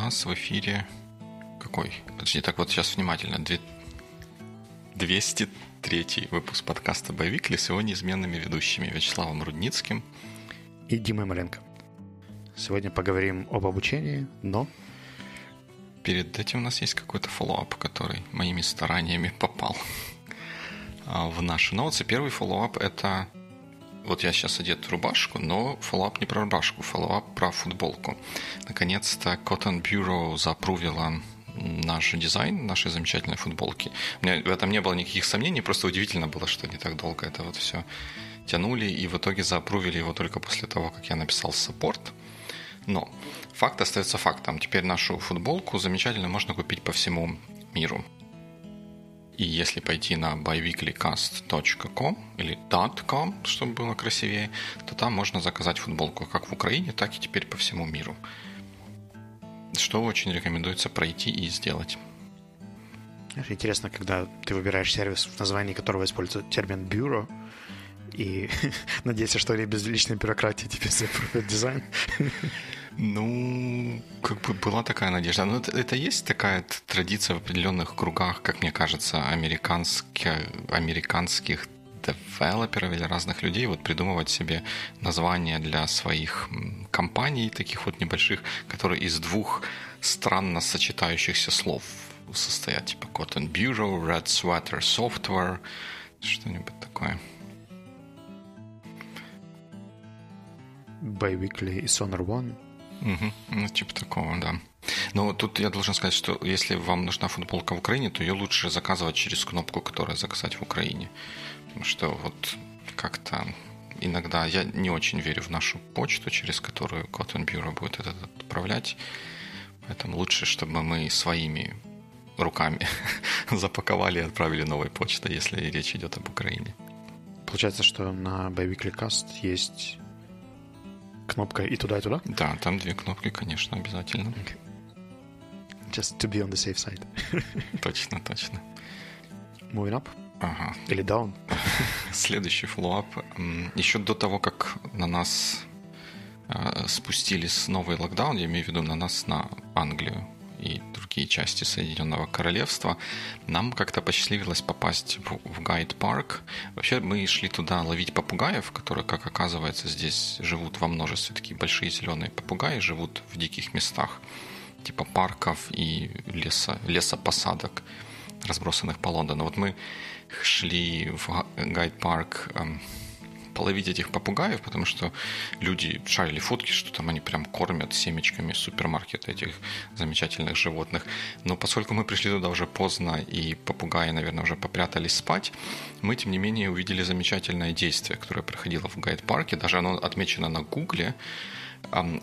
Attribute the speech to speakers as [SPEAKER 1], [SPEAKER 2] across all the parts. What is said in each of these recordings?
[SPEAKER 1] нас в эфире... Какой? Подожди, так вот сейчас внимательно. Две... 203 выпуск подкаста «Biweekly» с его неизменными ведущими Вячеславом Рудницким
[SPEAKER 2] и Димой Маленко. Сегодня поговорим об обучении, но...
[SPEAKER 1] Перед этим у нас есть какой-то follow-up, который моими стараниями попал а, в наши notes ы. Первый follow-up — это вот я сейчас одет в рубашку, но follow-up не про рубашку, follow-up про футболку. Наконец-то Cotton Bureau запрувила наш дизайн нашей замечательной футболки. У меня в этом не было никаких сомнений, просто удивительно было, что не так долго это вот все тянули, и в итоге запрувили его только после того, как я написал саппорт. Но факт остается фактом. Теперь нашу футболку замечательно можно купить по всему миру. И если пойти на biweeklycast.com или .com, чтобы было красивее, то там можно заказать футболку как в Украине, так и теперь по всему миру. Что очень рекомендуется пройти и сделать.
[SPEAKER 2] Интересно, когда ты выбираешь сервис, в названии которого используется термин «бюро», и надеяться, что они без личной бюрократии тебе запрут дизайн.
[SPEAKER 1] Ну, как бы была такая надежда. Но это, это есть такая традиция в определенных кругах, как мне кажется, американских, американских девелоперов или разных людей вот придумывать себе названия для своих компаний, таких вот небольших, которые из двух странно сочетающихся слов состоят, типа Cotton Bureau, Red Sweater Software, что-нибудь такое.
[SPEAKER 2] Biweekly и Sonar One.
[SPEAKER 1] Угу. Ну, типа такого, да. Но тут я должен сказать, что если вам нужна футболка в Украине, то ее лучше заказывать через кнопку, которая заказать в Украине. Потому что вот как-то иногда я не очень верю в нашу почту, через которую Cotton Bureau будет это отправлять. Поэтому лучше, чтобы мы своими руками запаковали и отправили новой почтой, если речь идет об Украине.
[SPEAKER 2] Получается, что на Biweekly Cast есть кнопка и туда, и туда?
[SPEAKER 1] Да, там две кнопки, конечно, обязательно. Okay.
[SPEAKER 2] Just to be on the safe side.
[SPEAKER 1] точно, точно.
[SPEAKER 2] Moving up?
[SPEAKER 1] Ага.
[SPEAKER 2] Или down?
[SPEAKER 1] Следующий follow-up. Еще до того, как на нас э, спустились новый локдаун, я имею в виду на нас, на Англию, и другие части Соединенного Королевства, нам как-то посчастливилось попасть в, в гайд-парк. Вообще мы шли туда ловить попугаев, которые, как оказывается, здесь живут во множестве. Такие большие зеленые попугаи живут в диких местах, типа парков и леса, лесопосадок, разбросанных по Лондону. Вот мы шли в гайд-парк эм, половить этих попугаев, потому что люди шарили фотки, что там они прям кормят семечками супермаркета этих замечательных животных. Но поскольку мы пришли туда уже поздно, и попугаи, наверное, уже попрятались спать, мы, тем не менее, увидели замечательное действие, которое проходило в гайд-парке. Даже оно отмечено на Гугле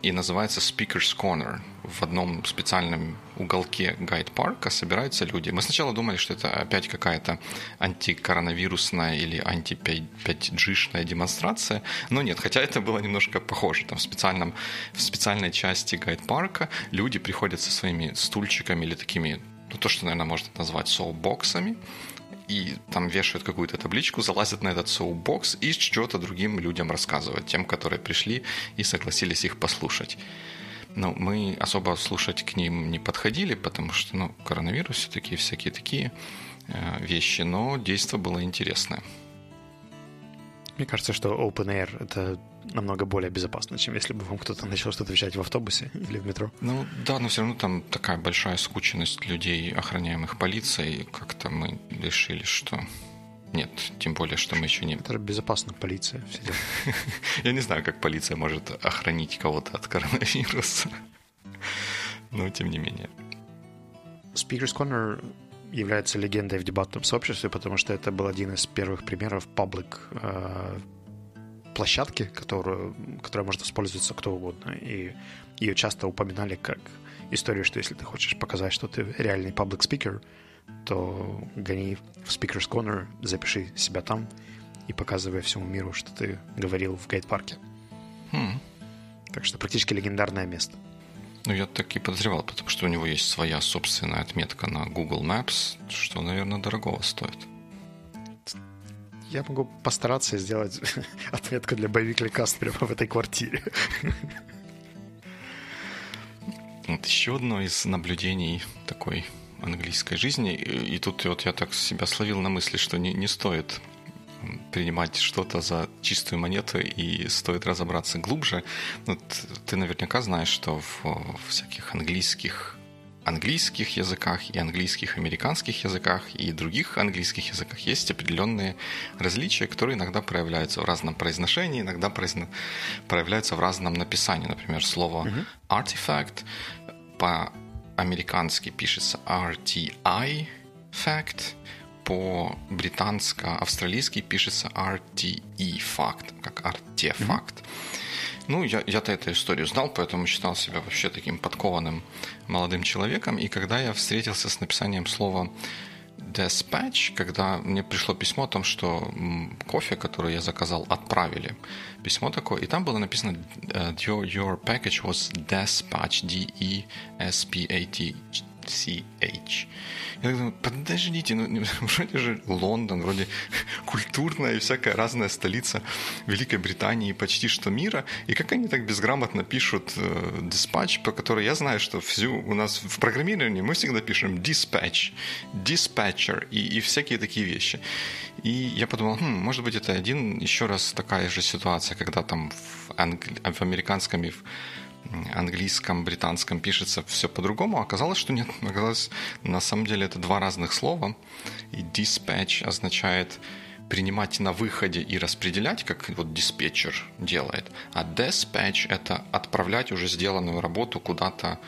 [SPEAKER 1] и называется Speaker's Corner. В одном специальном уголке гайд-парка собираются люди. Мы сначала думали, что это опять какая-то антикоронавирусная или анти-5G-шная демонстрация, но нет, хотя это было немножко похоже. Там в, специальном, в специальной части гайд-парка люди приходят со своими стульчиками или такими, ну то, что, наверное, можно назвать соу-боксами, и там вешают какую-то табличку, залазят на этот соубокс и что-то другим людям рассказывают, тем, которые пришли и согласились их послушать. Но мы особо слушать к ним не подходили, потому что, ну, коронавирус все-таки всякие такие э, вещи, но действо было интересное.
[SPEAKER 2] Мне кажется, что Open Air — это намного более безопасно, чем если бы вам кто-то начал что-то вещать в автобусе или в метро.
[SPEAKER 1] Ну да, но все равно там такая большая скученность людей, охраняемых полицией. Как-то мы решили, что нет, тем более, что мы еще не...
[SPEAKER 2] Это безопасно, полиция.
[SPEAKER 1] Я не знаю, как полиция может охранить кого-то от коронавируса. Но тем не менее.
[SPEAKER 2] Speaker's Corner является легендой в дебатном сообществе, потому что это был один из первых примеров паблик э, площадки, которую, которая может использоваться кто угодно. И ее часто упоминали как историю, что если ты хочешь показать, что ты реальный паблик спикер, то гони в Speaker's Corner, запиши себя там и показывай всему миру, что ты говорил в гайд-парке.
[SPEAKER 1] Хм.
[SPEAKER 2] Так что практически легендарное место.
[SPEAKER 1] Ну, я так и подозревал, потому что у него есть своя собственная отметка на Google Maps, что, наверное, дорогого стоит.
[SPEAKER 2] Я могу постараться сделать отметку для боевик Каст прямо в этой квартире.
[SPEAKER 1] Вот еще одно из наблюдений такой английской жизни. И, и тут вот я так себя словил на мысли, что не, не стоит принимать что-то за чистую монету и стоит разобраться глубже. Вот ты наверняка знаешь, что в, в всяких английских английских языках и английских американских языках и других английских языках есть определенные различия, которые иногда проявляются в разном произношении, иногда проявляются в разном написании. Например, слово uh-huh. artifact по-американски пишется RTI fact, по-британско-австралийски пишется RTE факт, как артефакт. Mm-hmm. Ну, я, я-то эту историю знал, поэтому считал себя вообще таким подкованным молодым человеком. И когда я встретился с написанием слова dispatch, когда мне пришло письмо о том, что кофе, который я заказал, отправили. Письмо такое, и там было написано your, your package was dispatched, D-E-S-P-A-T CH. Я думаю, подождите, ну, вроде же Лондон, вроде культурная и всякая разная столица Великой Британии, почти что мира. И как они так безграмотно пишут э, dispatch, по которой я знаю, что всю у нас в программировании мы всегда пишем dispatch, dispatcher и, и всякие такие вещи. И я подумал, хм, может быть, это один еще раз такая же ситуация, когда там в, англи... в американском и в английском, британском пишется все по-другому, оказалось, что нет. Оказалось, на самом деле это два разных слова. И dispatch означает принимать на выходе и распределять, как вот диспетчер делает. А dispatch — это отправлять уже сделанную работу куда-то,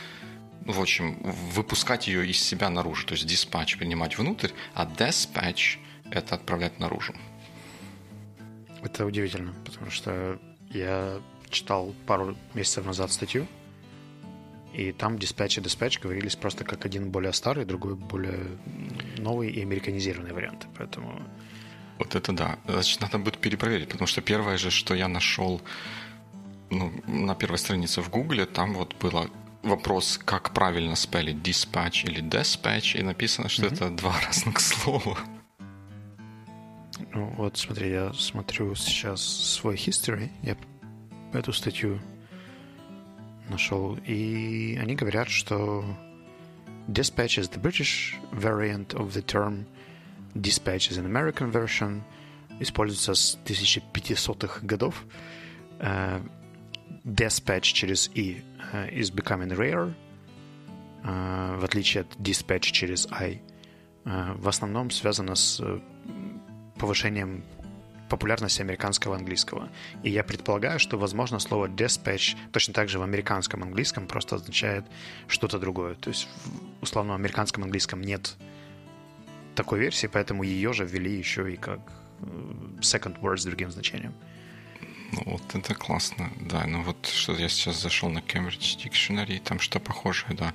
[SPEAKER 1] в общем, выпускать ее из себя наружу. То есть dispatch принимать внутрь, а dispatch — это отправлять наружу.
[SPEAKER 2] Это удивительно, потому что я читал пару месяцев назад статью, и там диспатч и диспатч говорились просто как один более старый, другой более новый и американизированный вариант. Поэтому...
[SPEAKER 1] Вот это да. Значит, надо будет перепроверить, потому что первое же, что я нашел ну, на первой странице в Гугле, там вот было вопрос, как правильно спелить dispatch или dispatch, и написано, что mm-hmm. это два разных слова.
[SPEAKER 2] Ну вот смотри, я смотрю сейчас свой history, я эту статью нашел, и они говорят, что dispatch is the British variant of the term, dispatch is an American version, используется с 1500-х годов. Uh, dispatch через «и» uh, is becoming rare, uh, в отличие от dispatch через «I». Uh, в основном связано с повышением популярности американского английского. И я предполагаю, что, возможно, слово dispatch точно так же в американском английском просто означает что-то другое. То есть в условно американском английском нет такой версии, поэтому ее же ввели еще и как э, second word с другим значением.
[SPEAKER 1] Ну, вот это классно, да. Ну, вот что я сейчас зашел на Cambridge Dictionary, там что похожее, да.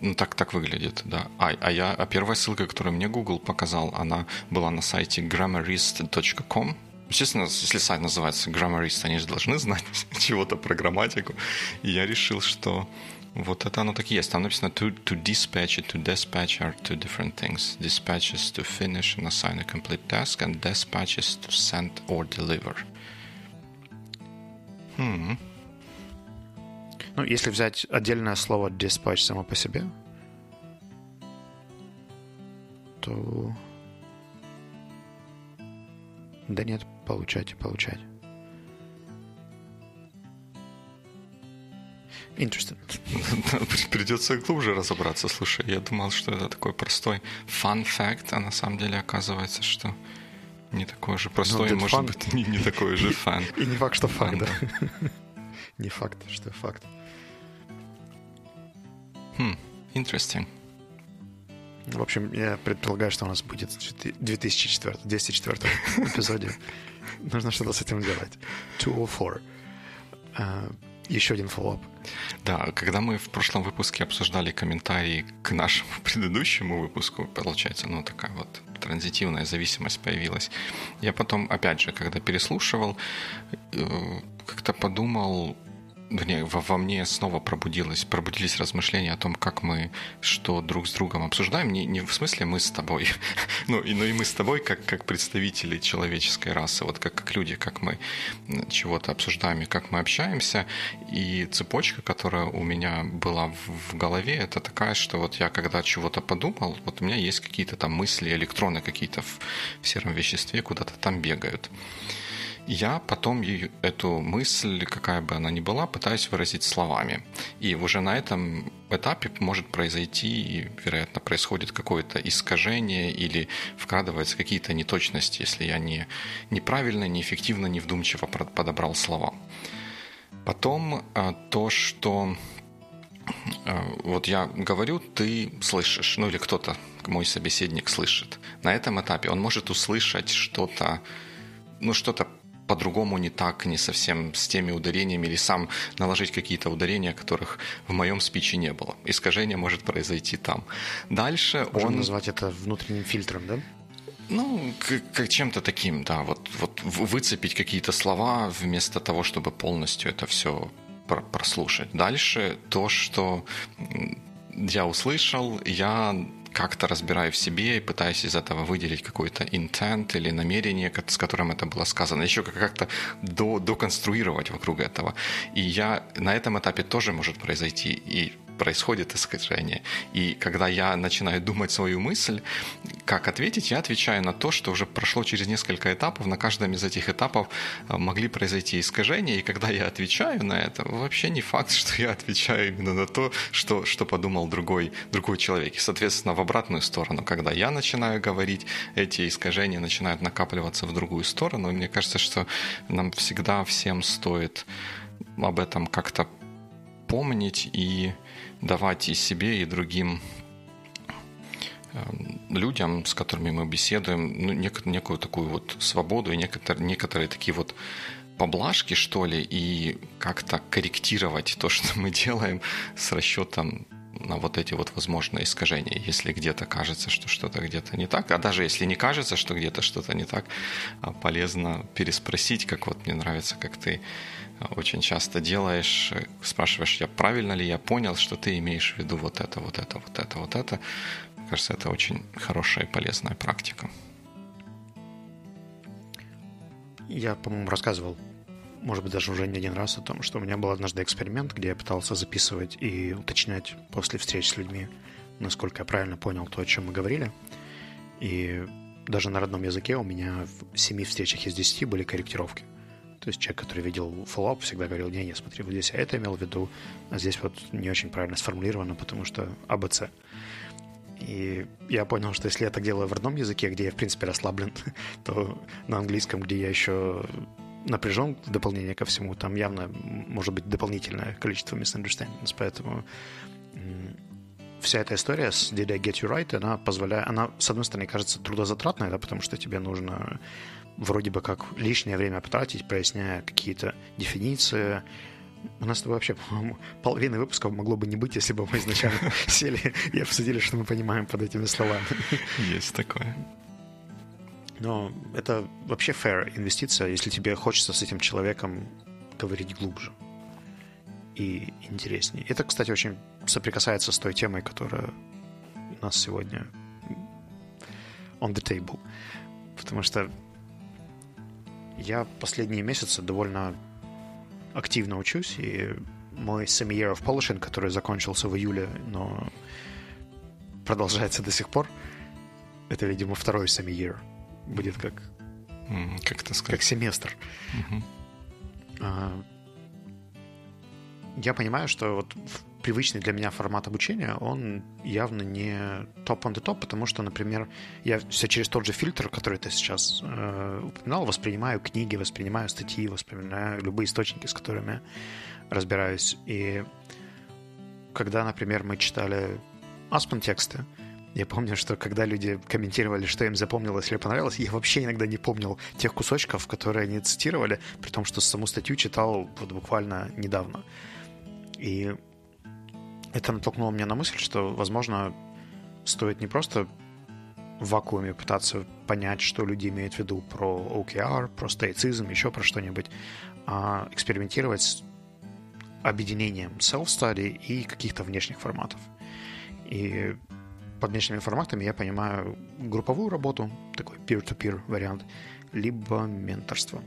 [SPEAKER 1] Ну, так, так выглядит, да. А, а, я, а первая ссылка, которую мне Google показал, она была на сайте grammarist.com. Естественно, если сайт называется Grammarist, они же должны знать чего-то про грамматику. И я решил, что вот это оно так и есть. Там написано to, to dispatch и to dispatch are two different things. Dispatch is to finish and assign a complete task, and dispatch is to send or deliver.
[SPEAKER 2] Hmm. Ну, если взять отдельное слово dispatch само по себе, то... Да нет, получать и получать. Interesting.
[SPEAKER 1] Придется глубже разобраться. Слушай, я думал, что это такой простой fun fact, а на самом деле оказывается, что не такой же простой, no, может fun. быть, не, не такой же фан.
[SPEAKER 2] И не факт, что факт, да. Не факт, что факт.
[SPEAKER 1] Хм, interesting.
[SPEAKER 2] В общем, я предполагаю, что у нас будет 2004, 204 эпизоде. Нужно что-то с этим делать. 204. Uh, еще один фоллоп.
[SPEAKER 1] Да, когда мы в прошлом выпуске обсуждали комментарии к нашему предыдущему выпуску, получается, ну, такая вот транзитивная зависимость появилась. Я потом, опять же, когда переслушивал, э, как-то подумал, вернее, во, во мне снова пробудилось, пробудились размышления о том, как мы что друг с другом обсуждаем. Не, не в смысле мы с тобой, ну, и, ну и мы с тобой как, как представители человеческой расы, вот как, как люди, как мы чего-то обсуждаем и как мы общаемся. И цепочка, которая у меня была в, в голове, это такая, что вот я когда чего-то подумал, вот у меня есть какие-то там мысли, электроны какие-то в, в сером веществе куда-то там бегают я потом эту мысль, какая бы она ни была, пытаюсь выразить словами. И уже на этом этапе может произойти, и, вероятно, происходит какое-то искажение или вкрадываются какие-то неточности, если я не, неправильно, неэффективно, невдумчиво подобрал слова. Потом а, то, что а, вот я говорю, ты слышишь, ну или кто-то, мой собеседник слышит. На этом этапе он может услышать что-то, ну что-то по-другому не так, не совсем с теми ударениями, или сам наложить какие-то ударения, которых в моем спиче не было. Искажение может произойти там. Дальше
[SPEAKER 2] Можем
[SPEAKER 1] он...
[SPEAKER 2] назвать это внутренним фильтром, да?
[SPEAKER 1] Ну, как чем-то таким, да. Вот, вот выцепить какие-то слова вместо того, чтобы полностью это все прослушать. Дальше то, что я услышал, я как-то разбираю в себе и пытаюсь из этого выделить какой-то intent или намерение, с которым это было сказано, еще как-то до, доконструировать вокруг этого. И я на этом этапе тоже может произойти. И происходит искажение. И когда я начинаю думать свою мысль, как ответить, я отвечаю на то, что уже прошло через несколько этапов, на каждом из этих этапов э, могли произойти искажения, и когда я отвечаю на это, вообще не факт, что я отвечаю именно на то, что, что подумал другой, другой человек. И, соответственно, в обратную сторону, когда я начинаю говорить, эти искажения начинают накапливаться в другую сторону, и мне кажется, что нам всегда всем стоит об этом как-то помнить и давать и себе, и другим эм, людям, с которыми мы беседуем, ну, нек- некую такую вот свободу и некоторые, некоторые такие вот поблажки, что ли, и как-то корректировать то, что мы делаем с расчетом на вот эти вот возможные искажения. Если где-то кажется, что что-то где-то не так, а даже если не кажется, что где-то что-то не так, а полезно переспросить, как вот мне нравится, как ты очень часто делаешь, спрашиваешь, я правильно ли я понял, что ты имеешь в виду вот это, вот это, вот это, вот это. Мне кажется, это очень хорошая и полезная практика.
[SPEAKER 2] Я, по-моему, рассказывал, может быть, даже уже не один раз о том, что у меня был однажды эксперимент, где я пытался записывать и уточнять после встреч с людьми, насколько я правильно понял то, о чем мы говорили. И даже на родном языке у меня в семи встречах из десяти были корректировки. То есть человек, который видел follow-up, всегда говорил, не, не, смотри, вот здесь я это имел в виду, а здесь вот не очень правильно сформулировано, потому что АБЦ. И я понял, что если я так делаю в родном языке, где я, в принципе, расслаблен, то на английском, где я еще напряжен в дополнение ко всему, там явно может быть дополнительное количество misunderstandings, поэтому вся эта история с Did I Get You Right, она позволяет, она, с одной стороны, кажется трудозатратной, да, потому что тебе нужно вроде бы как лишнее время потратить, проясняя какие-то дефиниции. У нас вообще, по-моему, половины выпусков могло бы не быть, если бы мы изначально сели и обсудили, что мы понимаем под этими словами.
[SPEAKER 1] Есть такое.
[SPEAKER 2] Но это вообще fair инвестиция, если тебе хочется с этим человеком говорить глубже и интереснее. Это, кстати, очень соприкасается с той темой, которая у нас сегодня on the table. Потому что я последние месяцы довольно активно учусь, и мой semi-year of polishing, который закончился в июле, но продолжается до сих пор, это, видимо, второй semi-year. Будет как...
[SPEAKER 1] Как это сказать?
[SPEAKER 2] Как семестр. Mm-hmm. Я понимаю, что вот привычный для меня формат обучения, он явно не топ on the top, потому что, например, я все через тот же фильтр, который ты сейчас э, упоминал, воспринимаю книги, воспринимаю статьи, воспринимаю любые источники, с которыми разбираюсь. И когда, например, мы читали Аспен тексты, я помню, что когда люди комментировали, что им запомнилось или понравилось, я вообще иногда не помнил тех кусочков, которые они цитировали, при том, что саму статью читал вот буквально недавно. И это натолкнуло меня на мысль, что, возможно, стоит не просто в вакууме пытаться понять, что люди имеют в виду про OKR, про стоицизм, еще про что-нибудь, а экспериментировать объединением self-study и каких-то внешних форматов. И под внешними форматами я понимаю групповую работу, такой peer-to-peer вариант, либо менторство.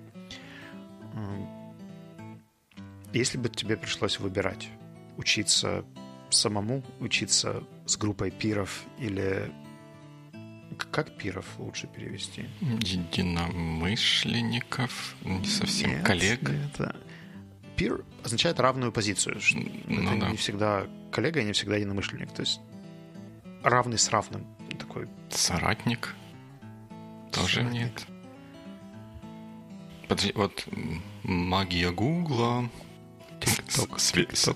[SPEAKER 2] Если бы тебе пришлось выбирать, учиться самому, учиться с группой пиров или как пиров лучше перевести?
[SPEAKER 1] Единомышленников, не совсем
[SPEAKER 2] нет,
[SPEAKER 1] коллег.
[SPEAKER 2] Нет. Пир означает равную позицию. Ну, это да. не всегда коллега и не всегда единомышленник. То есть равный с равным. Такой.
[SPEAKER 1] Соратник? Тоже Соратник. нет. Подожди, вот магия Гугла.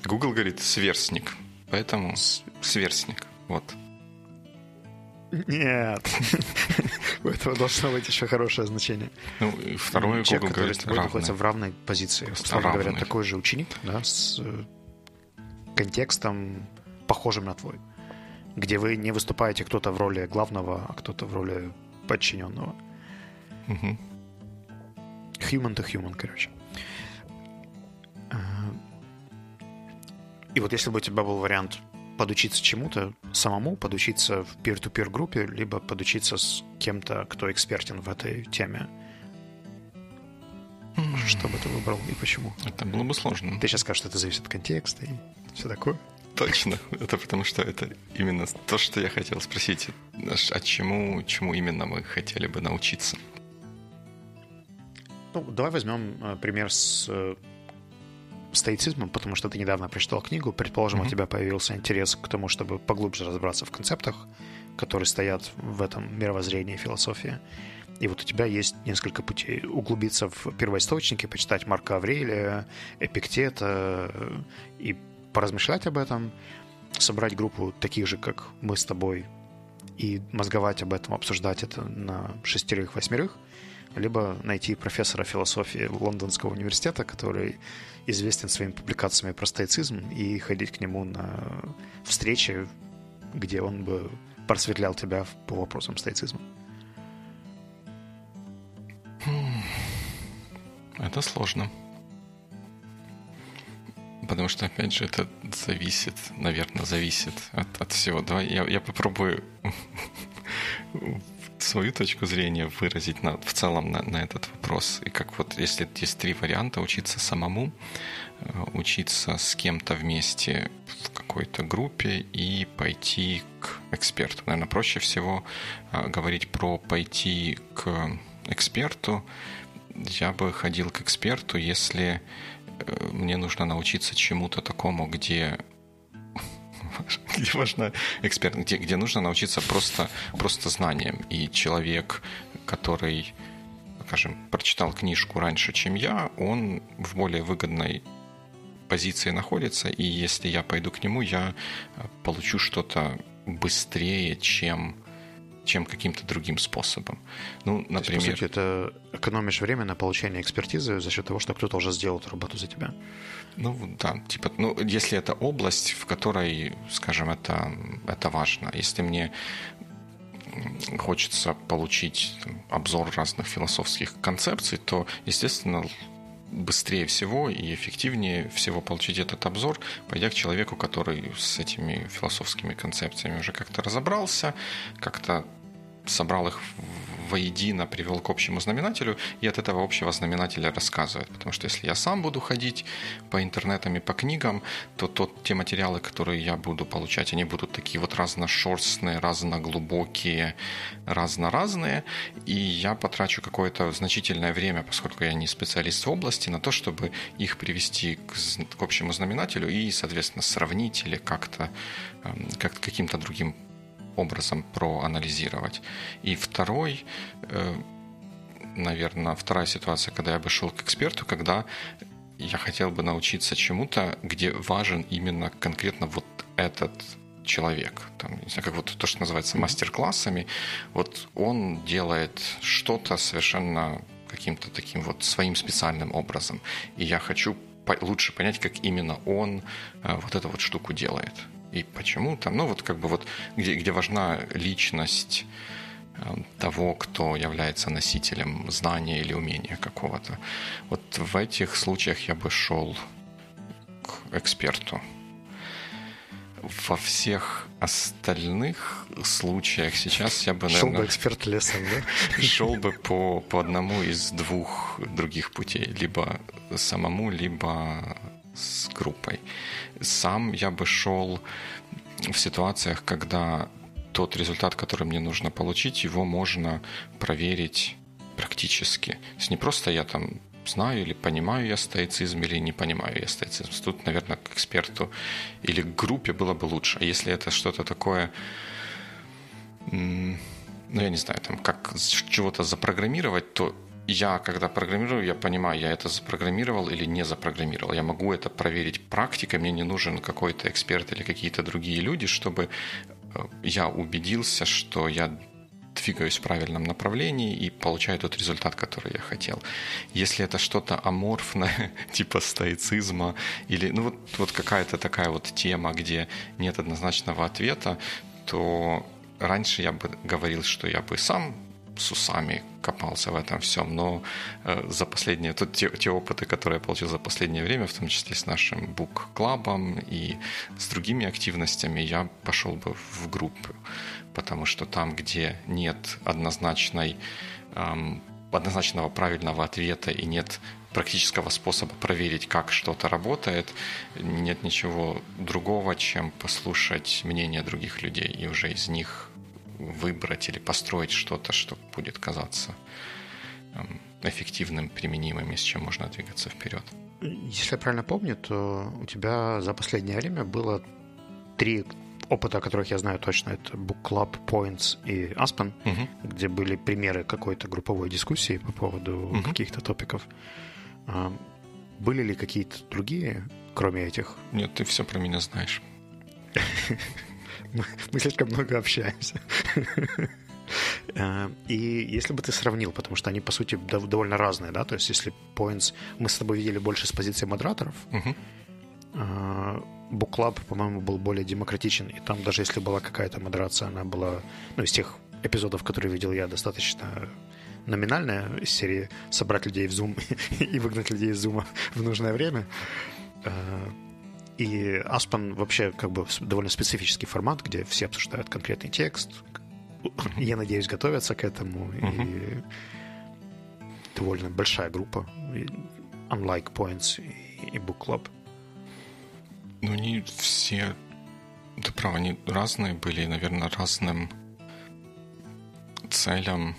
[SPEAKER 1] Гугл говорит сверстник. Поэтому сверстник. Вот.
[SPEAKER 2] Нет. У этого должно быть еще хорошее значение.
[SPEAKER 1] Ну, и второе Google Человек, говорит равный.
[SPEAKER 2] находится в равной позиции. Условно говоря, такой же ученик, да, с э, контекстом, похожим на твой. Где вы не выступаете кто-то в роли главного, а кто-то в роли подчиненного. Угу. Human to human, короче. Э, и вот если бы у тебя был вариант подучиться чему-то самому, подучиться в peer-to-peer группе, либо подучиться с кем-то, кто экспертен в этой теме. Что бы ты выбрал и почему?
[SPEAKER 1] Это было бы сложно.
[SPEAKER 2] Ты сейчас скажешь, что это зависит от контекста и все такое.
[SPEAKER 1] Точно. Это потому что это именно то, что я хотел спросить. А чему, чему именно мы хотели бы научиться?
[SPEAKER 2] Ну, давай возьмем э, пример с э, стоицизмом, потому что ты недавно прочитал книгу, предположим, mm-hmm. у тебя появился интерес к тому, чтобы поглубже разобраться в концептах, которые стоят в этом мировоззрении философии. И вот у тебя есть несколько путей. Углубиться в первоисточники, почитать Марка Аврелия, Эпиктета и поразмышлять об этом, собрать группу таких же, как мы с тобой, и мозговать об этом, обсуждать это на шестерых-восьмерых – либо найти профессора философии Лондонского университета, который известен своими публикациями про стоицизм, и ходить к нему на встречи, где он бы просветлял тебя по вопросам стоицизма.
[SPEAKER 1] Хм. Это сложно. Потому что, опять же, это зависит, наверное, зависит от, от всего. Давай я, я попробую свою точку зрения выразить на, в целом на, на этот вопрос. И как вот, если есть три варианта, учиться самому, э, учиться с кем-то вместе в какой-то группе и пойти к эксперту. Наверное, проще всего э, говорить про пойти к эксперту. Я бы ходил к эксперту, если э, мне нужно научиться чему-то такому, где где важно эксперт, где, где нужно научиться просто, просто знаниям. И человек, который, скажем, прочитал книжку раньше, чем я, он в более выгодной позиции находится, и если я пойду к нему, я получу что-то быстрее, чем чем каким-то другим способом. Ну, например... То есть,
[SPEAKER 2] по сути, это экономишь время на получение экспертизы за счет того, что кто-то уже сделал эту работу за тебя.
[SPEAKER 1] Ну, да, типа, ну, если это область, в которой, скажем, это, это важно. Если мне хочется получить там, обзор разных философских концепций, то, естественно, быстрее всего и эффективнее всего получить этот обзор, пойдя к человеку, который с этими философскими концепциями уже как-то разобрался, как-то собрал их воедино, привел к общему знаменателю и от этого общего знаменателя рассказывает. Потому что если я сам буду ходить по интернетам и по книгам, то тот, те материалы, которые я буду получать, они будут такие вот разношерстные, разноглубокие, разно-разные, и я потрачу какое-то значительное время, поскольку я не специалист в области, на то, чтобы их привести к, к общему знаменателю и, соответственно, сравнить или как-то эм, как каким-то другим образом проанализировать. И второй, э, наверное, вторая ситуация, когда я бы шел к эксперту, когда я хотел бы научиться чему-то, где важен именно конкретно вот этот человек. Там, не знаю, как вот то, что называется мастер-классами. Вот он делает что-то совершенно каким-то таким вот своим специальным образом. И я хочу лучше понять, как именно он э, вот эту вот штуку делает и почему там, ну вот как бы вот где, где важна личность э, того, кто является носителем знания или умения какого-то. Вот в этих случаях я бы шел к эксперту. Во всех остальных случаях сейчас я бы, наверное...
[SPEAKER 2] Шел бы эксперт лесом,
[SPEAKER 1] да? Шел бы по, по одному из двух других путей. Либо самому, либо с группой. Сам я бы шел в ситуациях, когда тот результат, который мне нужно получить, его можно проверить практически. То есть не просто я там знаю или понимаю я стоицизм, или не понимаю я стоицизм. Тут, наверное, к эксперту или к группе было бы лучше. А если это что-то такое, ну, я не знаю, там, как чего-то запрограммировать, то я, когда программирую, я понимаю, я это запрограммировал или не запрограммировал. Я могу это проверить практикой, мне не нужен какой-то эксперт или какие-то другие люди, чтобы э, я убедился, что я двигаюсь в правильном направлении и получаю тот результат, который я хотел. Если это что-то аморфное, типа стоицизма, или ну вот, вот какая-то такая вот тема, где нет однозначного ответа, то раньше я бы говорил, что я бы сам с усами копался в этом всем, но э, за последние, тут те, те опыты, которые я получил за последнее время, в том числе с нашим бук-клабом и с другими активностями, я пошел бы в группу, потому что там, где нет однозначной, эм, однозначного правильного ответа и нет практического способа проверить, как что-то работает, нет ничего другого, чем послушать мнение других людей и уже из них выбрать или построить что-то, что будет казаться эм, эффективным, применимым и с чем можно двигаться вперед.
[SPEAKER 2] Если я правильно помню, то у тебя за последнее время было три опыта, о которых я знаю точно. Это Book Club, Points и Aspen, угу. где были примеры какой-то групповой дискуссии по поводу угу. каких-то топиков. А, были ли какие-то другие, кроме этих?
[SPEAKER 1] Нет, ты все про меня знаешь.
[SPEAKER 2] Мы слишком много общаемся. Э, и если бы ты сравнил, потому что они, по сути, довольно разные, да, то есть если Points мы с тобой видели больше с позиции модераторов, uh-huh. Book Club, по-моему, был более демократичен, и там даже если была какая-то модерация, она была, ну, из тех эпизодов, которые видел я, достаточно номинальная из серии собрать людей в Zoom и выгнать людей из Zoom в нужное время. И Aspen вообще как бы довольно специфический формат, где все обсуждают конкретный текст. Я надеюсь, готовятся к этому. И довольно большая группа. Unlike Points и Book Club.
[SPEAKER 1] Ну, они все... Ты прав, они разные были, наверное, разным целям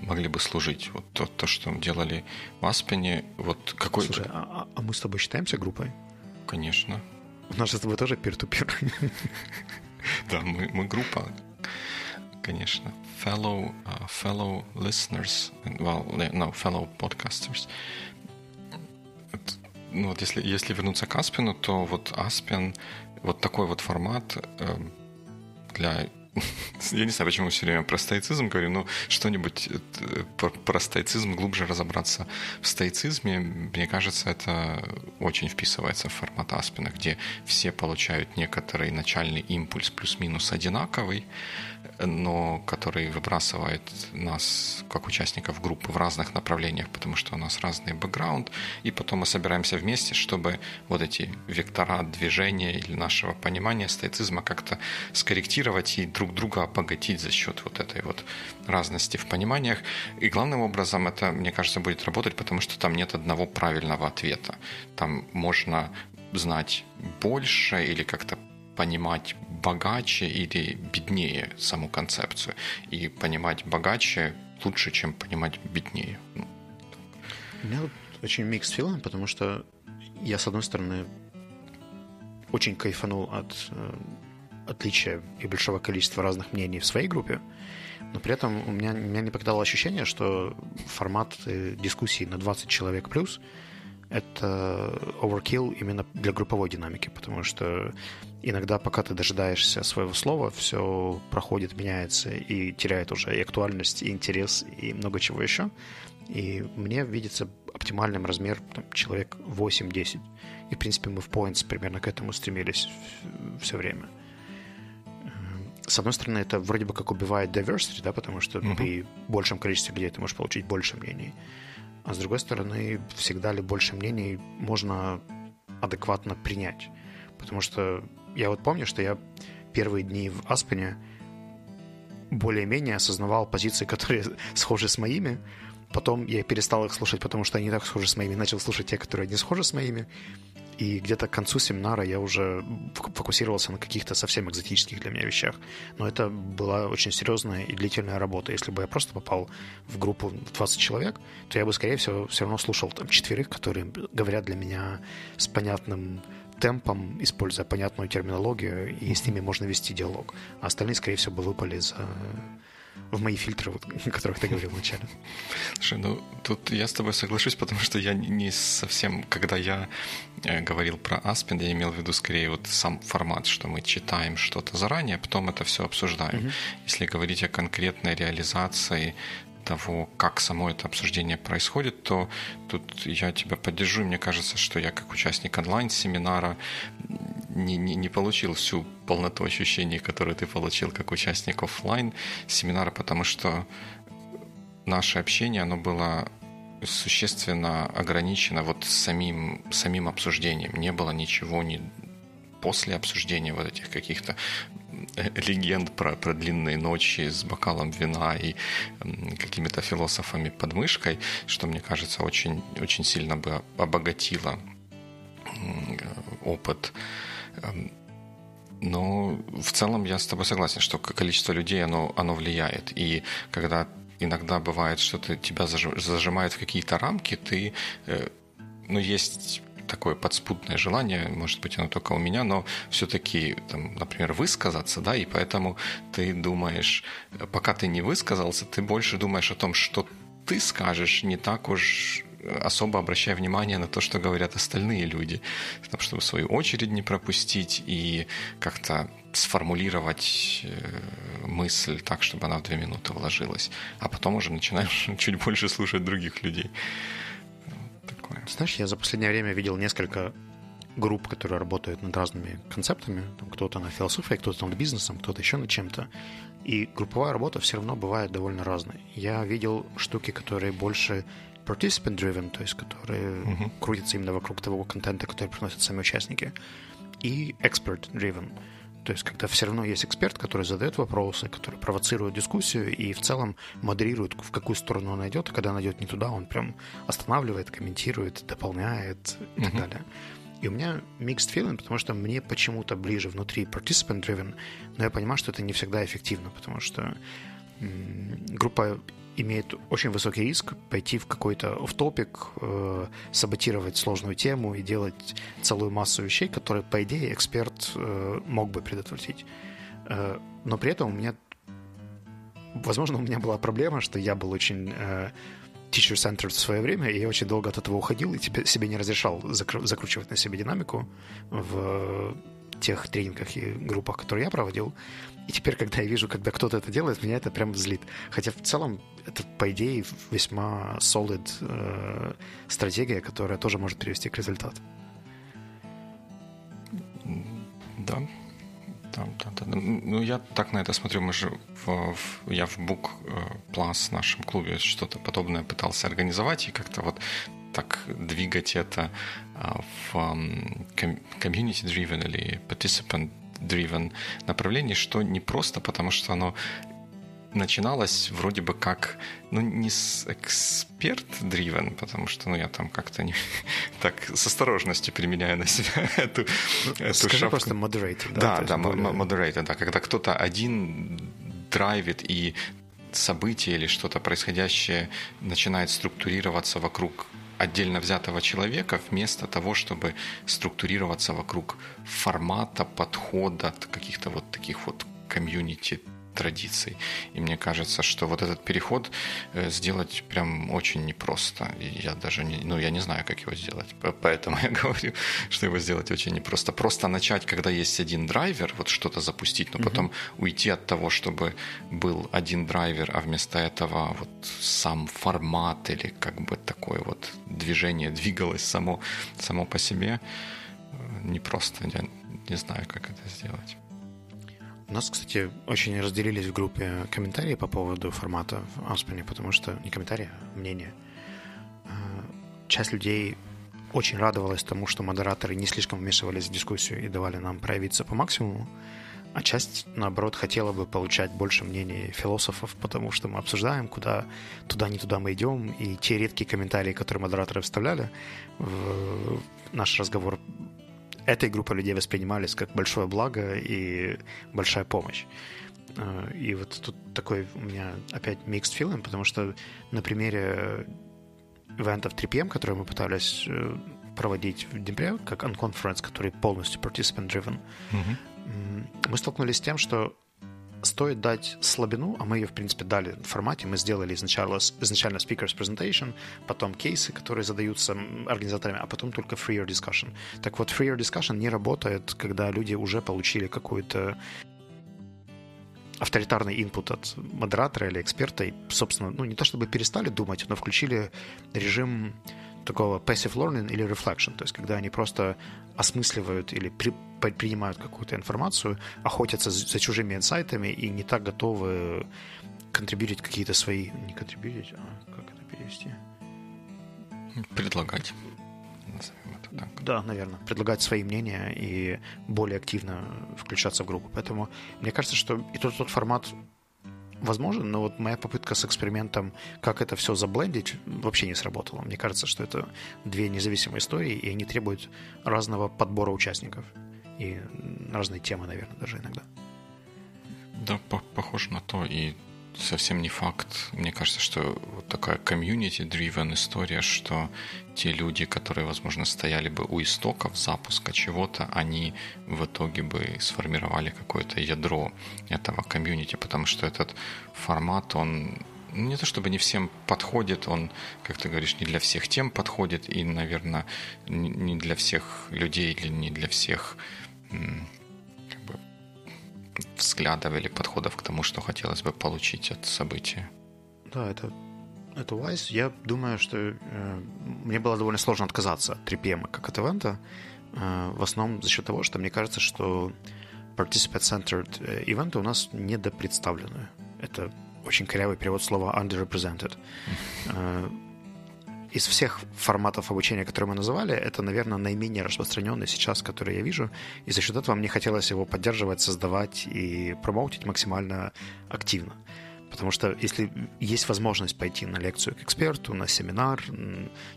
[SPEAKER 1] могли бы служить. Вот то, то что делали в Аспене, вот какой...
[SPEAKER 2] Слушай, а, а мы с тобой считаемся группой?
[SPEAKER 1] Конечно.
[SPEAKER 2] У нас же с тобой тоже peer-to-peer.
[SPEAKER 1] да, мы, мы группа, конечно. Fellow, uh, fellow listeners, well, no, fellow podcasters. Ну вот если, если вернуться к Аспину, то вот Аспин, вот такой вот формат э, для я не знаю, почему все время про стоицизм говорю, но что-нибудь э, про, про стоицизм глубже разобраться в стоицизме, мне кажется, это очень вписывается в формат Аспина, где все получают некоторый начальный импульс плюс-минус одинаковый, но который выбрасывает нас, как участников группы, в разных направлениях, потому что у нас разный бэкграунд, и потом мы собираемся вместе, чтобы вот эти вектора движения или нашего понимания стоицизма как-то скорректировать и друг друга обогатить за счет вот этой вот разности в пониманиях. И главным образом это, мне кажется, будет работать, потому что там нет одного правильного ответа. Там можно знать больше или как-то понимать богаче или беднее саму концепцию. И понимать богаче лучше, чем понимать беднее. Ну,
[SPEAKER 2] У меня вот очень микс филм, потому что я, с одной стороны, очень кайфанул от э, отличия и большого количества разных мнений в своей группе, но при этом у меня, меня не покидало ощущение, что формат э, дискуссии на 20 человек плюс — это overkill именно для групповой динамики, потому что иногда, пока ты дожидаешься своего слова, все проходит, меняется и теряет уже и актуальность, и интерес, и много чего еще. И мне видится оптимальным размер там, человек 8-10. И, в принципе, мы в Points примерно к этому стремились все время. С одной стороны, это вроде бы как убивает diversity, да, потому что uh-huh. при большем количестве людей ты можешь получить больше мнений. А с другой стороны, всегда ли больше мнений можно адекватно принять. Потому что я вот помню, что я первые дни в Аспене более-менее осознавал позиции, которые схожи с моими. Потом я перестал их слушать, потому что они так схожи с моими. Начал слушать те, которые не схожи с моими. И где-то к концу семинара я уже фокусировался на каких-то совсем экзотических для меня вещах. Но это была очень серьезная и длительная работа. Если бы я просто попал в группу 20 человек, то я бы, скорее всего, все равно слушал там четверых, которые говорят для меня с понятным темпом, используя понятную терминологию, и с ними можно вести диалог. А остальные, скорее всего, бы выпали за в мои фильтры, вот, о которых ты говорил вначале.
[SPEAKER 1] Слушай, ну тут я с тобой соглашусь, потому что я не совсем, когда я э, говорил про Аспен, я имел в виду скорее вот сам формат, что мы читаем что-то заранее, а потом это все обсуждаем. Угу. Если говорить о конкретной реализации того, как само это обсуждение происходит, то тут я тебя поддержу. Мне кажется, что я как участник онлайн-семинара не, не, не получил всю полноту ощущений, которые ты получил как участник офлайн семинара, потому что наше общение, оно было существенно ограничено вот самим, самим обсуждением. Не было ничего ни после обсуждения вот этих каких-то легенд про, про длинные ночи с бокалом вина и какими-то философами под мышкой, что, мне кажется, очень, очень сильно бы обогатило опыт но в целом я с тобой согласен, что количество людей, оно, оно влияет. И когда иногда бывает, что ты, тебя зажимают в какие-то рамки, ты, э, ну, есть такое подспутное желание, может быть, оно только у меня, но все-таки, например, высказаться, да, и поэтому ты думаешь, пока ты не высказался, ты больше думаешь о том, что ты скажешь, не так уж особо обращая внимание на то, что говорят остальные люди, чтобы свою очередь не пропустить и как-то сформулировать э, мысль так, чтобы она в две минуты вложилась. А потом уже начинаешь чуть больше слушать других людей
[SPEAKER 2] такое. Знаешь, я за последнее время видел несколько групп, которые работают над разными концептами. Там кто-то на философии, кто-то над бизнесом, кто-то еще над чем-то. И групповая работа все равно бывает довольно разной. Я видел штуки, которые больше participant-driven, то есть которые uh-huh. крутятся именно вокруг того контента, который приносят сами участники, и expert-driven, то есть, когда все равно есть эксперт, который задает вопросы, который провоцирует дискуссию и в целом модерирует, в какую сторону он идет, и когда он идет не туда, он прям останавливает, комментирует, дополняет и так далее. И у меня mixed feeling, потому что мне почему-то ближе внутри participant driven, но я понимаю, что это не всегда эффективно, потому что группа имеет очень высокий риск пойти в какой-то оф-топик, э, саботировать сложную тему и делать целую массу вещей, которые, по идее, эксперт э, мог бы предотвратить. Э, но при этом у меня... Возможно, у меня была проблема, что я был очень э, teacher-centered в свое время, и я очень долго от этого уходил и тебе, себе не разрешал закру- закручивать на себе динамику в тех тренингах и группах, которые я проводил. И теперь, когда я вижу, когда кто-то это делает, меня это прям злит. Хотя в целом это, по идее, весьма solid э, стратегия, которая тоже может привести к результату.
[SPEAKER 1] Да. Да, да, да. Ну, я так на это смотрю. Мы же в, в, я в Book Plus нашем клубе что-то подобное пытался организовать и как-то вот так двигать это а, в community-driven или participant-driven направлении, что не просто потому, что оно начиналось вроде бы как, ну, не с эксперт-дривен, потому что, ну, я там как-то не, так с осторожностью применяю на себя эту,
[SPEAKER 2] ну, эту Скажи шапку. просто moderator,
[SPEAKER 1] да? Да, да, более... moderator, да, когда кто-то один драйвит и событие или что-то происходящее начинает структурироваться вокруг отдельно взятого человека вместо того, чтобы структурироваться вокруг формата, подхода, каких-то вот таких вот комьюнити традиций. И мне кажется, что вот этот переход э, сделать прям очень непросто. И я даже не, ну, я не знаю, как его сделать. Поэтому я говорю, что его сделать очень непросто. Просто начать, когда есть один драйвер, вот что-то запустить, но потом угу. уйти от того, чтобы был один драйвер, а вместо этого вот сам формат или как бы такое вот движение двигалось само, само по себе, э, непросто. Я не знаю, как это сделать.
[SPEAKER 2] У нас, кстати, очень разделились в группе комментарии по поводу формата в Аспене, потому что не комментарии, а мнение. А, часть людей очень радовалась тому, что модераторы не слишком вмешивались в дискуссию и давали нам проявиться по максимуму. А часть, наоборот, хотела бы получать больше мнений философов, потому что мы обсуждаем, куда туда, не туда мы идем, и те редкие комментарии, которые модераторы вставляли в наш разговор, этой группой людей воспринимались как большое благо и большая помощь. Э, и вот тут такой у меня опять mixed feeling, потому что на примере ивентов 3PM, которые мы пытались э, проводить в Днепре, как Unconference, который полностью participant-driven, mm-hmm. мы столкнулись с тем, что стоит дать слабину, а мы ее, в принципе, дали в формате. Мы сделали изначально, изначально speakers presentation, потом кейсы, которые задаются организаторами, а потом только freer discussion. Так вот, freer discussion не работает, когда люди уже получили какую-то авторитарный инпут от модератора или эксперта, и, собственно, ну, не то чтобы перестали думать, но включили режим такого passive learning или reflection, то есть когда они просто осмысливают или при, принимают какую-то информацию, охотятся за, за чужими инсайтами и не так готовы контрибьютить какие-то свои... Не контрибьютить, а как это перевести?
[SPEAKER 1] Предлагать.
[SPEAKER 2] Да, наверное. Предлагать свои мнения и более активно включаться в группу. Поэтому мне кажется, что и тот, тот формат возможен, но вот моя попытка с экспериментом, как это все заблендить, вообще не сработала. Мне кажется, что это две независимые истории, и они требуют разного подбора участников. И разные темы, наверное, даже иногда.
[SPEAKER 1] Да, по похоже на то. И совсем не факт. Мне кажется, что вот такая community-driven история, что те люди, которые, возможно, стояли бы у истоков запуска чего-то, они в итоге бы сформировали какое-то ядро этого комьюнити, потому что этот формат, он не то чтобы не всем подходит, он, как ты говоришь, не для всех тем подходит, и, наверное, не для всех людей или не для всех взглядов или подходов к тому, что хотелось бы получить от события.
[SPEAKER 2] Да, это, это wise. Я думаю, что э, мне было довольно сложно отказаться от 3PM как от ивента, э, в основном за счет того, что мне кажется, что participant-centered э, ивенты у нас недопредставлены. Это очень корявый перевод слова underrepresented. Из всех форматов обучения, которые мы называли, это, наверное, наименее распространенный сейчас, который я вижу. И за счет этого мне хотелось его поддерживать, создавать и промоутить максимально активно. Потому что если есть возможность пойти на лекцию к эксперту, на семинар,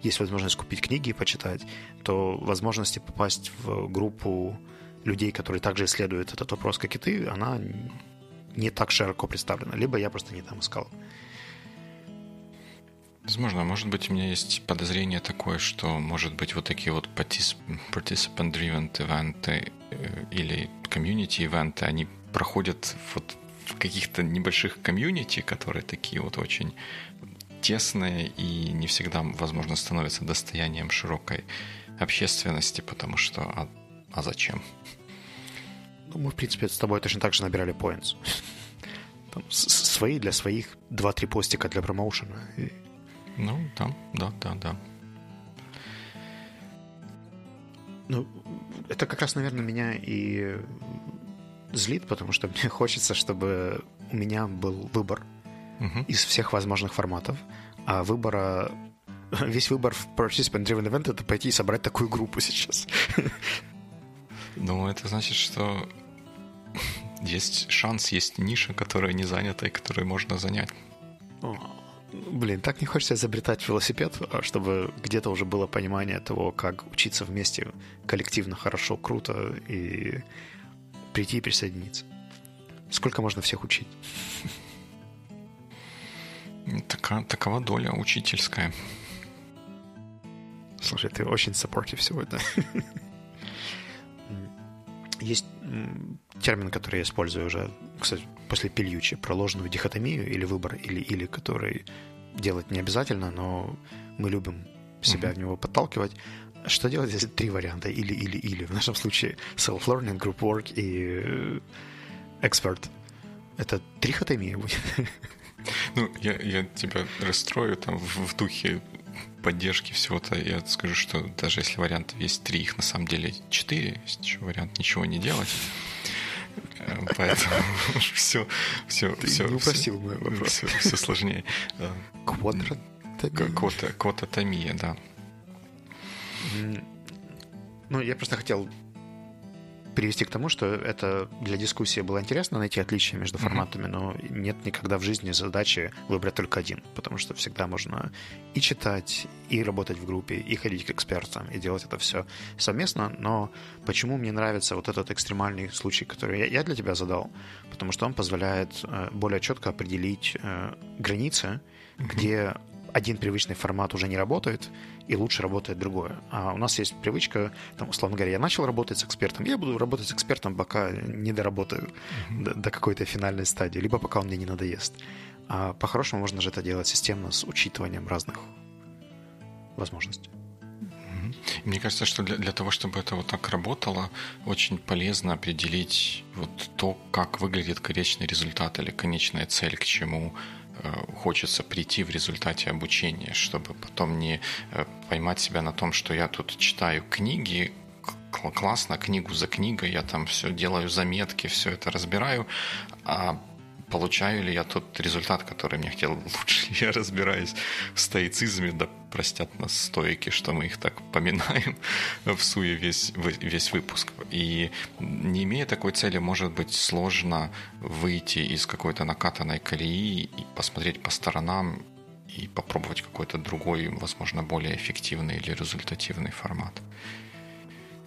[SPEAKER 2] есть возможность купить книги и почитать, то возможности попасть в группу людей, которые также исследуют этот вопрос, как и ты, она не так широко представлена. Либо я просто не там искал.
[SPEAKER 1] Возможно, может быть, у меня есть подозрение такое, что, может быть, вот такие вот participant-driven ивенты э, или community-ивенты, они проходят вот в каких-то небольших комьюнити, которые такие вот очень тесные и не всегда, возможно, становятся достоянием широкой общественности, потому что а, а зачем?
[SPEAKER 2] Ну, мы, в принципе, с тобой точно так же набирали points. Там, свои для своих, два-три постика для промоушена.
[SPEAKER 1] Ну, да, да, да, да.
[SPEAKER 2] Ну, это как раз, наверное, меня и злит, потому что мне хочется, чтобы у меня был выбор uh-huh. из всех возможных форматов, а выбора весь выбор в Participant Driven Event это пойти и собрать такую группу сейчас.
[SPEAKER 1] Ну, это значит, что есть шанс, есть ниша, которая не занята и которую можно занять.
[SPEAKER 2] Блин, так не хочется изобретать велосипед, а чтобы где-то уже было понимание того, как учиться вместе коллективно, хорошо, круто и прийти и присоединиться. Сколько можно всех учить?
[SPEAKER 1] Така, такова доля учительская.
[SPEAKER 2] Слушай, ты очень саппортив сегодня. Есть термин, который я использую уже, кстати, после Пельючи, про ложную дихотомию или выбор или-или, который делать не обязательно, но мы любим себя mm-hmm. в него подталкивать. Что делать, если три варианта? Или, или, или. В нашем случае self-learning, group work и э, expert. Это трихотомия будет.
[SPEAKER 1] Ну, я, я тебя расстрою там в, в духе поддержки всего-то. Я скажу, что даже если вариантов есть три, их на самом деле четыре. Есть еще вариант ничего не делать. Э, поэтому все, все,
[SPEAKER 2] Ты
[SPEAKER 1] все,
[SPEAKER 2] не упросил мой вопрос.
[SPEAKER 1] Все, все сложнее.
[SPEAKER 2] Квадратомия.
[SPEAKER 1] Квота, квототомия, да.
[SPEAKER 2] Ну, я просто хотел привести к тому, что это для дискуссии было интересно найти отличия между форматами, но нет никогда в жизни задачи выбрать только один, потому что всегда можно и читать, и работать в группе, и ходить к экспертам, и делать это все совместно. Но почему мне нравится вот этот экстремальный случай, который я для тебя задал? Потому что он позволяет э, более четко определить э, границы, где один привычный формат уже не работает, и лучше работает другое. А у нас есть привычка, там, условно говоря, я начал работать с экспертом, я буду работать с экспертом, пока не доработаю mm-hmm. до, до какой-то финальной стадии, либо пока он мне не надоест. А по-хорошему можно же это делать системно с учитыванием разных возможностей.
[SPEAKER 1] Мне кажется, что для, для того, чтобы это вот так работало, очень полезно определить вот то, как выглядит конечный результат или конечная цель, к чему хочется прийти в результате обучения, чтобы потом не э, поймать себя на том, что я тут читаю книги, классно, книгу за книгой, я там все делаю заметки, все это разбираю, а получаю ли я тот результат, который мне хотел лучше. Я разбираюсь в стоицизме, да простят нас стойки, что мы их так поминаем в суе весь, весь выпуск. И не имея такой цели, может быть сложно выйти из какой-то накатанной колеи и посмотреть по сторонам и попробовать какой-то другой, возможно, более эффективный или результативный формат.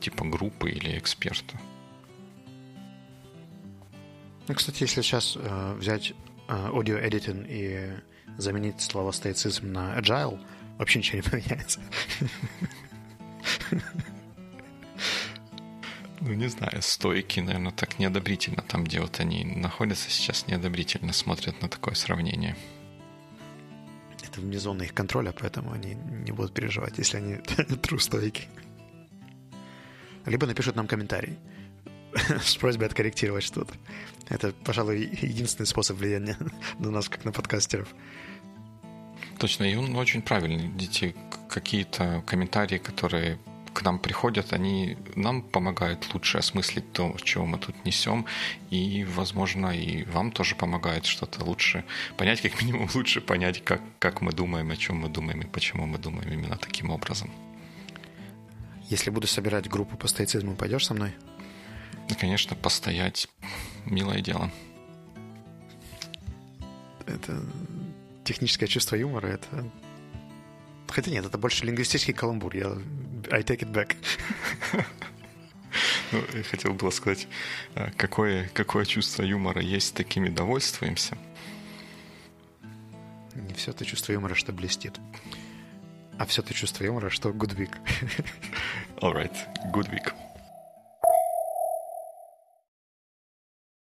[SPEAKER 1] Типа группы или эксперта.
[SPEAKER 2] Ну, кстати, если сейчас э, взять э, audio editing и заменить слово стоицизм на agile, вообще ничего не поменяется.
[SPEAKER 1] Ну, не знаю, стойки, наверное, так неодобрительно там, где вот они находятся сейчас, неодобрительно смотрят на такое сравнение.
[SPEAKER 2] Это вне зоны их контроля, поэтому они не будут переживать, если они true стойки. Либо напишут нам комментарий. с просьбой откорректировать что-то. Это, пожалуй, единственный способ влияния на нас, как на подкастеров.
[SPEAKER 1] Точно, и он очень правильный. Эти какие-то комментарии, которые к нам приходят, они нам помогают лучше осмыслить то, чего мы тут несем, и, возможно, и вам тоже помогает что-то лучше понять, как минимум лучше понять, как, как мы думаем, о чем мы думаем и почему мы думаем именно таким образом.
[SPEAKER 2] Если буду собирать группу по стоицизму, пойдешь со мной?
[SPEAKER 1] И, конечно, постоять – милое дело.
[SPEAKER 2] Это техническое чувство юмора, это... Хотя нет, это больше лингвистический каламбур. Я... I take it back.
[SPEAKER 1] Ну, я хотел было сказать, а, какое, какое чувство юмора есть, такими довольствуемся.
[SPEAKER 2] Не все это чувство юмора, что блестит. А все это чувство юмора, что good week.
[SPEAKER 1] All right, good week.